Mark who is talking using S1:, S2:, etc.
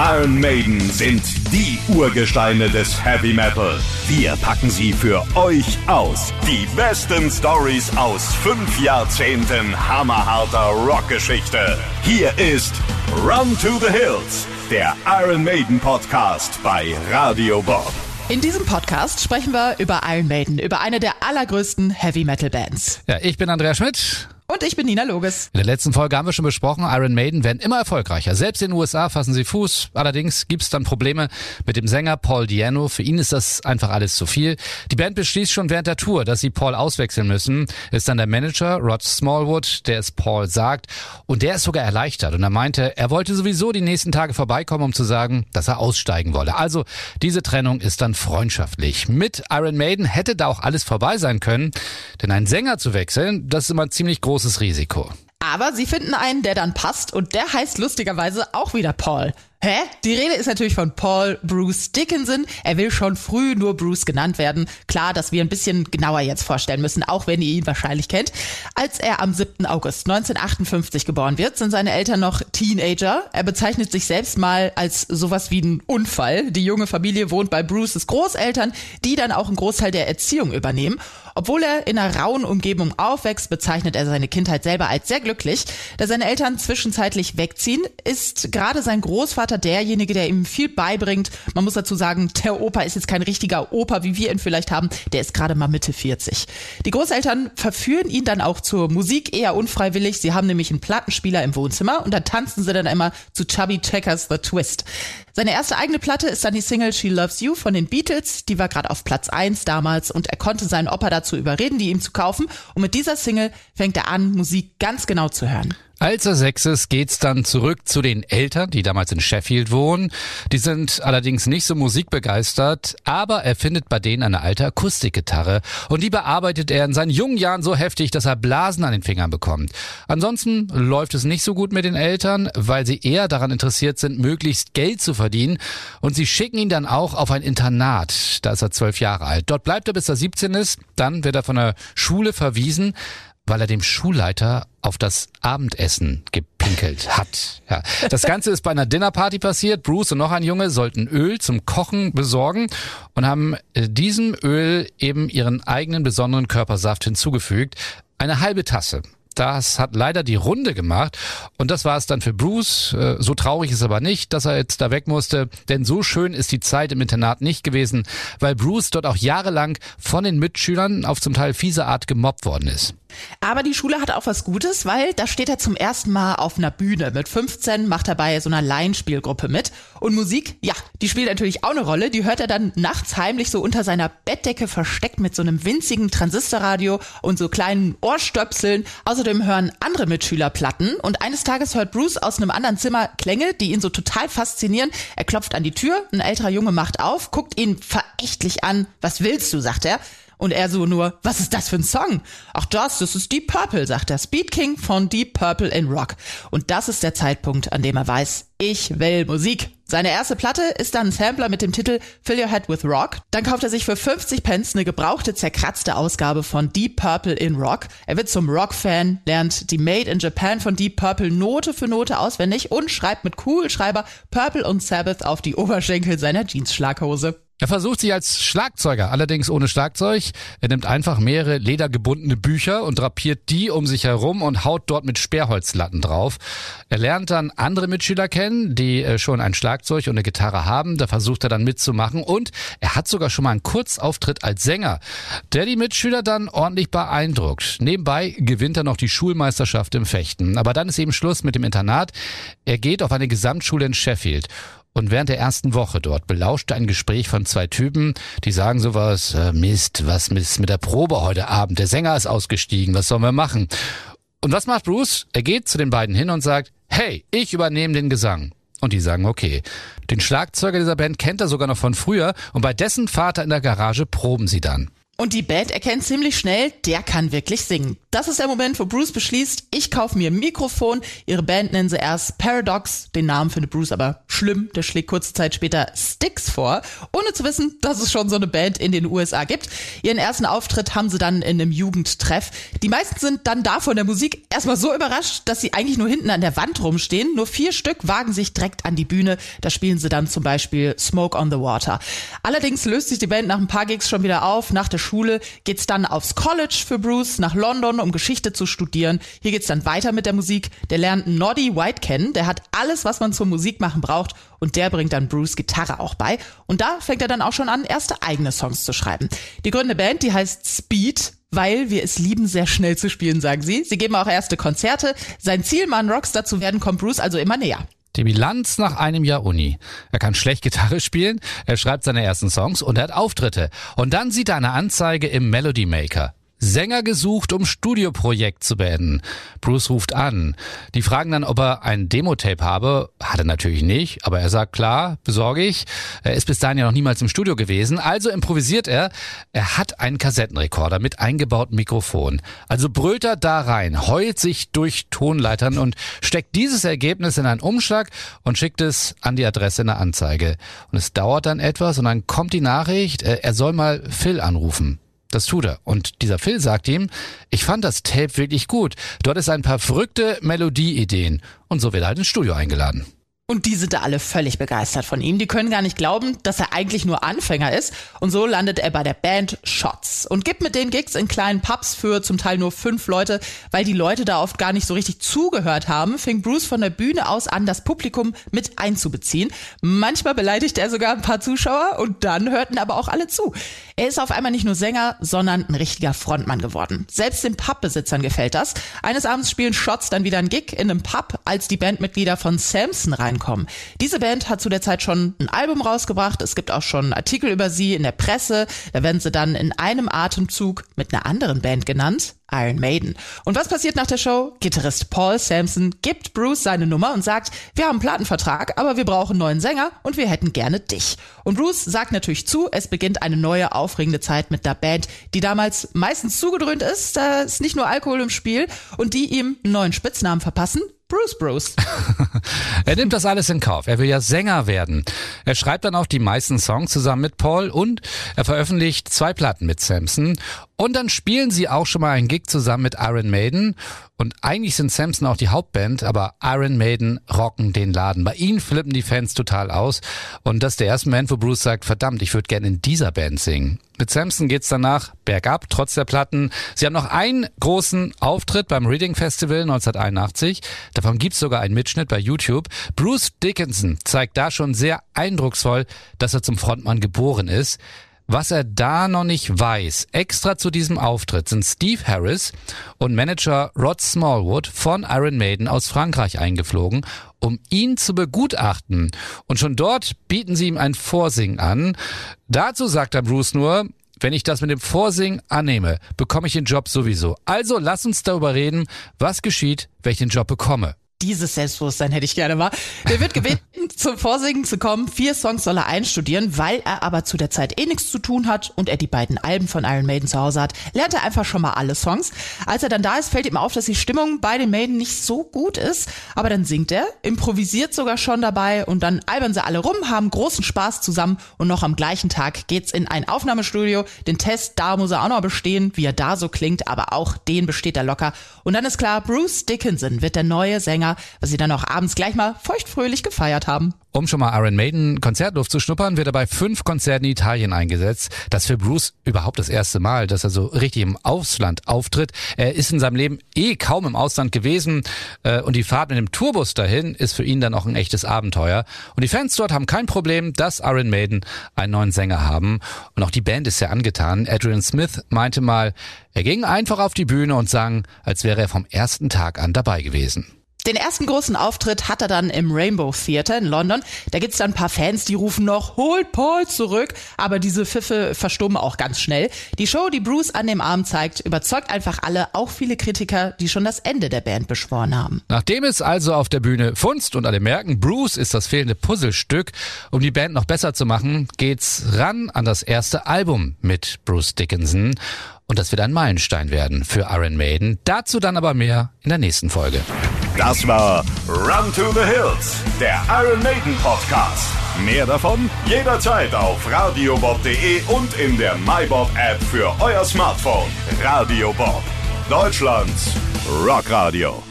S1: Iron Maiden sind die Urgesteine des Heavy Metal. Wir packen sie für euch aus. Die besten Stories aus fünf Jahrzehnten hammerharter Rockgeschichte. Hier ist Run to the Hills, der Iron Maiden Podcast bei Radio Bob.
S2: In diesem Podcast sprechen wir über Iron Maiden, über eine der allergrößten Heavy Metal Bands.
S3: Ja, ich bin Andrea Schmidt.
S2: Und ich bin Nina Loges.
S3: In der letzten Folge haben wir schon besprochen, Iron Maiden werden immer erfolgreicher. Selbst in den USA fassen sie Fuß. Allerdings gibt's dann Probleme mit dem Sänger Paul Diano. Für ihn ist das einfach alles zu viel. Die Band beschließt schon während der Tour, dass sie Paul auswechseln müssen. Ist dann der Manager Rod Smallwood, der es Paul sagt. Und der ist sogar erleichtert. Und er meinte, er wollte sowieso die nächsten Tage vorbeikommen, um zu sagen, dass er aussteigen wolle. Also diese Trennung ist dann freundschaftlich. Mit Iron Maiden hätte da auch alles vorbei sein können. Denn einen Sänger zu wechseln, das ist immer ziemlich groß großes Risiko.
S2: Aber sie finden einen, der dann passt und der heißt lustigerweise auch wieder Paul. Hä? Die Rede ist natürlich von Paul Bruce Dickinson. Er will schon früh nur Bruce genannt werden. Klar, dass wir ein bisschen genauer jetzt vorstellen müssen, auch wenn ihr ihn wahrscheinlich kennt. Als er am 7. August 1958 geboren wird, sind seine Eltern noch Teenager. Er bezeichnet sich selbst mal als sowas wie ein Unfall. Die junge Familie wohnt bei Bruces Großeltern, die dann auch einen Großteil der Erziehung übernehmen. Obwohl er in einer rauen Umgebung aufwächst, bezeichnet er seine Kindheit selber als sehr glücklich. Da seine Eltern zwischenzeitlich wegziehen, ist gerade sein Großvater derjenige, der ihm viel beibringt. Man muss dazu sagen, der Opa ist jetzt kein richtiger Opa, wie wir ihn vielleicht haben. Der ist gerade mal Mitte 40. Die Großeltern verführen ihn dann auch zur Musik eher unfreiwillig. Sie haben nämlich einen Plattenspieler im Wohnzimmer und da tanzen sie dann immer zu Chubby Checkers The Twist. Seine erste eigene Platte ist dann die Single She Loves You von den Beatles. Die war gerade auf Platz 1 damals und er konnte seinen Opa dazu überreden, die ihm zu kaufen. Und mit dieser Single fängt er an, Musik ganz genau zu hören.
S3: Als er sechs ist, geht's dann zurück zu den Eltern, die damals in Sheffield wohnen. Die sind allerdings nicht so musikbegeistert, aber er findet bei denen eine alte Akustikgitarre und die bearbeitet er in seinen jungen Jahren so heftig, dass er Blasen an den Fingern bekommt. Ansonsten läuft es nicht so gut mit den Eltern, weil sie eher daran interessiert sind, möglichst Geld zu verdienen und sie schicken ihn dann auch auf ein Internat. Da ist er zwölf Jahre alt. Dort bleibt er bis er 17 ist, dann wird er von der Schule verwiesen weil er dem Schulleiter auf das Abendessen gepinkelt hat. Ja. Das Ganze ist bei einer Dinnerparty passiert. Bruce und noch ein Junge sollten Öl zum Kochen besorgen und haben äh, diesem Öl eben ihren eigenen besonderen Körpersaft hinzugefügt. Eine halbe Tasse. Das hat leider die Runde gemacht und das war es dann für Bruce. Äh, so traurig ist aber nicht, dass er jetzt da weg musste, denn so schön ist die Zeit im Internat nicht gewesen, weil Bruce dort auch jahrelang von den Mitschülern auf zum Teil fiese Art gemobbt worden ist.
S2: Aber die Schule hat auch was Gutes, weil da steht er zum ersten Mal auf einer Bühne. Mit 15 macht er bei so einer Laienspielgruppe mit. Und Musik, ja, die spielt natürlich auch eine Rolle. Die hört er dann nachts heimlich so unter seiner Bettdecke versteckt mit so einem winzigen Transistorradio und so kleinen Ohrstöpseln. Außerdem hören andere Mitschüler Platten. Und eines Tages hört Bruce aus einem anderen Zimmer Klänge, die ihn so total faszinieren. Er klopft an die Tür, ein älterer Junge macht auf, guckt ihn verächtlich an. Was willst du, sagt er. Und er so nur, was ist das für ein Song? Ach das, das ist Deep Purple, sagt der Speed King von Deep Purple in Rock. Und das ist der Zeitpunkt, an dem er weiß, ich will Musik. Seine erste Platte ist dann ein Sampler mit dem Titel Fill Your Head with Rock. Dann kauft er sich für 50 Pence eine gebrauchte, zerkratzte Ausgabe von Deep Purple in Rock. Er wird zum Rock-Fan, lernt die Made in Japan von Deep Purple Note für Note auswendig und schreibt mit Kugelschreiber Purple und Sabbath auf die Oberschenkel seiner Jeans-Schlaghose.
S3: Er versucht sich als Schlagzeuger, allerdings ohne Schlagzeug. Er nimmt einfach mehrere ledergebundene Bücher und drapiert die um sich herum und haut dort mit Sperrholzlatten drauf. Er lernt dann andere Mitschüler kennen, die äh, schon ein Schlagzeug und eine Gitarre haben. Da versucht er dann mitzumachen und er hat sogar schon mal einen Kurzauftritt als Sänger, der die Mitschüler dann ordentlich beeindruckt. Nebenbei gewinnt er noch die Schulmeisterschaft im Fechten. Aber dann ist eben Schluss mit dem Internat. Er geht auf eine Gesamtschule in Sheffield. Und während der ersten Woche dort belauschte ein Gespräch von zwei Typen, die sagen sowas, äh, Mist, was ist mit der Probe heute Abend? Der Sänger ist ausgestiegen, was sollen wir machen? Und was macht Bruce? Er geht zu den beiden hin und sagt, hey, ich übernehme den Gesang. Und die sagen, okay. Den Schlagzeuger dieser Band kennt er sogar noch von früher und bei dessen Vater in der Garage proben sie dann.
S2: Und die Band erkennt ziemlich schnell, der kann wirklich singen. Das ist der Moment, wo Bruce beschließt, ich kaufe mir ein Mikrofon. Ihre Band nennen sie erst Paradox, den Namen findet Bruce aber schlimm. Der schlägt kurze Zeit später Sticks vor, ohne zu wissen, dass es schon so eine Band in den USA gibt. Ihren ersten Auftritt haben sie dann in einem Jugendtreff. Die meisten sind dann da von der Musik erstmal so überrascht, dass sie eigentlich nur hinten an der Wand rumstehen. Nur vier Stück wagen sich direkt an die Bühne. Da spielen sie dann zum Beispiel Smoke on the Water. Allerdings löst sich die Band nach ein paar Gigs schon wieder auf. Nach der Schule geht's dann aufs College für Bruce nach London, um Geschichte zu studieren. Hier geht's dann weiter mit der Musik. Der lernt Noddy White kennen. Der hat alles, was man zum Musik machen braucht. Und der bringt dann Bruce Gitarre auch bei. Und da fängt er dann auch schon an, erste eigene Songs zu schreiben. Die gründende Band, die heißt Speed weil wir es lieben, sehr schnell zu spielen, sagen sie. Sie geben auch erste Konzerte. Sein Ziel, mal ein Rockstar zu werden, kommt Bruce also immer näher.
S3: Die Bilanz nach einem Jahr Uni. Er kann schlecht Gitarre spielen, er schreibt seine ersten Songs und er hat Auftritte. Und dann sieht er eine Anzeige im Melody Maker. Sänger gesucht, um Studioprojekt zu beenden. Bruce ruft an. Die fragen dann, ob er ein Demo-Tape habe. Hat er natürlich nicht, aber er sagt, klar, besorge ich. Er ist bis dahin ja noch niemals im Studio gewesen, also improvisiert er. Er hat einen Kassettenrekorder mit eingebautem Mikrofon. Also brüllt er da rein, heult sich durch Tonleitern und steckt dieses Ergebnis in einen Umschlag und schickt es an die Adresse in der Anzeige. Und es dauert dann etwas und dann kommt die Nachricht, äh, er soll mal Phil anrufen. Das tut er. Und dieser Phil sagt ihm, ich fand das Tape wirklich gut. Dort ist ein paar verrückte Melodieideen. Und so wird er halt ins Studio eingeladen.
S2: Und die sind da alle völlig begeistert von ihm. Die können gar nicht glauben, dass er eigentlich nur Anfänger ist. Und so landet er bei der Band Shots und gibt mit den Gigs in kleinen Pubs für zum Teil nur fünf Leute, weil die Leute da oft gar nicht so richtig zugehört haben, fing Bruce von der Bühne aus an, das Publikum mit einzubeziehen. Manchmal beleidigte er sogar ein paar Zuschauer und dann hörten aber auch alle zu. Er ist auf einmal nicht nur Sänger, sondern ein richtiger Frontmann geworden. Selbst den Pubbesitzern gefällt das. Eines Abends spielen Shots dann wieder ein Gig in einem Pub, als die Bandmitglieder von Samson rein ankommen. Diese Band hat zu der Zeit schon ein Album rausgebracht. Es gibt auch schon Artikel über sie in der Presse. Da werden sie dann in einem Atemzug mit einer anderen Band genannt. Iron Maiden. Und was passiert nach der Show? Gitarrist Paul Sampson gibt Bruce seine Nummer und sagt, wir haben einen Plattenvertrag, aber wir brauchen einen neuen Sänger und wir hätten gerne dich. Und Bruce sagt natürlich zu, es beginnt eine neue, aufregende Zeit mit der Band, die damals meistens zugedröhnt ist, da ist nicht nur Alkohol im Spiel und die ihm einen neuen Spitznamen verpassen, Bruce Bruce.
S3: er nimmt das alles in Kauf. Er will ja Sänger werden. Er schreibt dann auch die meisten Songs zusammen mit Paul und er veröffentlicht zwei Platten mit Samson. Und dann spielen sie auch schon mal einen Gig zusammen mit Iron Maiden. Und eigentlich sind Samson auch die Hauptband, aber Iron Maiden rocken den Laden. Bei ihnen flippen die Fans total aus. Und das ist der erste Moment, wo Bruce sagt, verdammt, ich würde gerne in dieser Band singen. Mit Samson geht's danach bergab, trotz der Platten. Sie haben noch einen großen Auftritt beim Reading Festival 1981. Davon gibt's sogar einen Mitschnitt bei YouTube. Bruce Dickinson zeigt da schon sehr eindrucksvoll, dass er zum Frontmann geboren ist. Was er da noch nicht weiß, extra zu diesem Auftritt sind Steve Harris und Manager Rod Smallwood von Iron Maiden aus Frankreich eingeflogen, um ihn zu begutachten. Und schon dort bieten sie ihm ein Vorsingen an. Dazu sagt er Bruce nur, wenn ich das mit dem Vorsingen annehme, bekomme ich den Job sowieso. Also lass uns darüber reden, was geschieht, wenn ich den Job bekomme
S2: dieses Selbstbewusstsein hätte ich gerne mal. Der wird gebeten, zum Vorsingen zu kommen. Vier Songs soll er einstudieren, weil er aber zu der Zeit eh nichts zu tun hat und er die beiden Alben von Iron Maiden zu Hause hat, lernt er einfach schon mal alle Songs. Als er dann da ist, fällt ihm auf, dass die Stimmung bei den Maiden nicht so gut ist, aber dann singt er, improvisiert sogar schon dabei und dann albern sie alle rum, haben großen Spaß zusammen und noch am gleichen Tag geht's in ein Aufnahmestudio. Den Test, da muss er auch noch bestehen, wie er da so klingt, aber auch den besteht er locker. Und dann ist klar, Bruce Dickinson wird der neue Sänger Sänger, was sie dann auch abends gleich mal feuchtfröhlich gefeiert haben.
S3: Um schon mal Iron Maiden Konzertluft zu schnuppern, wird er bei fünf Konzerten in Italien eingesetzt. Das ist für Bruce überhaupt das erste Mal, dass er so richtig im Ausland auftritt. Er ist in seinem Leben eh kaum im Ausland gewesen äh, und die Fahrt mit dem Tourbus dahin ist für ihn dann auch ein echtes Abenteuer. Und die Fans dort haben kein Problem, dass Iron Maiden einen neuen Sänger haben. Und auch die Band ist sehr angetan. Adrian Smith meinte mal, er ging einfach auf die Bühne und sang, als wäre er vom ersten Tag an dabei gewesen.
S2: Den ersten großen Auftritt hat er dann im Rainbow Theatre in London. Da gibt's dann ein paar Fans, die rufen noch, holt Paul zurück. Aber diese Pfiffe verstummen auch ganz schnell. Die Show, die Bruce an dem Abend zeigt, überzeugt einfach alle, auch viele Kritiker, die schon das Ende der Band beschworen haben.
S3: Nachdem es also auf der Bühne funzt und alle merken, Bruce ist das fehlende Puzzlestück, um die Band noch besser zu machen, geht's ran an das erste Album mit Bruce Dickinson. Und das wird ein Meilenstein werden für Iron Maiden. Dazu dann aber mehr in der nächsten Folge.
S1: Das war Run to the Hills, der Iron Maiden Podcast. Mehr davon jederzeit auf radiobob.de und in der MyBob App für euer Smartphone. Radio Bob, Deutschlands Rockradio.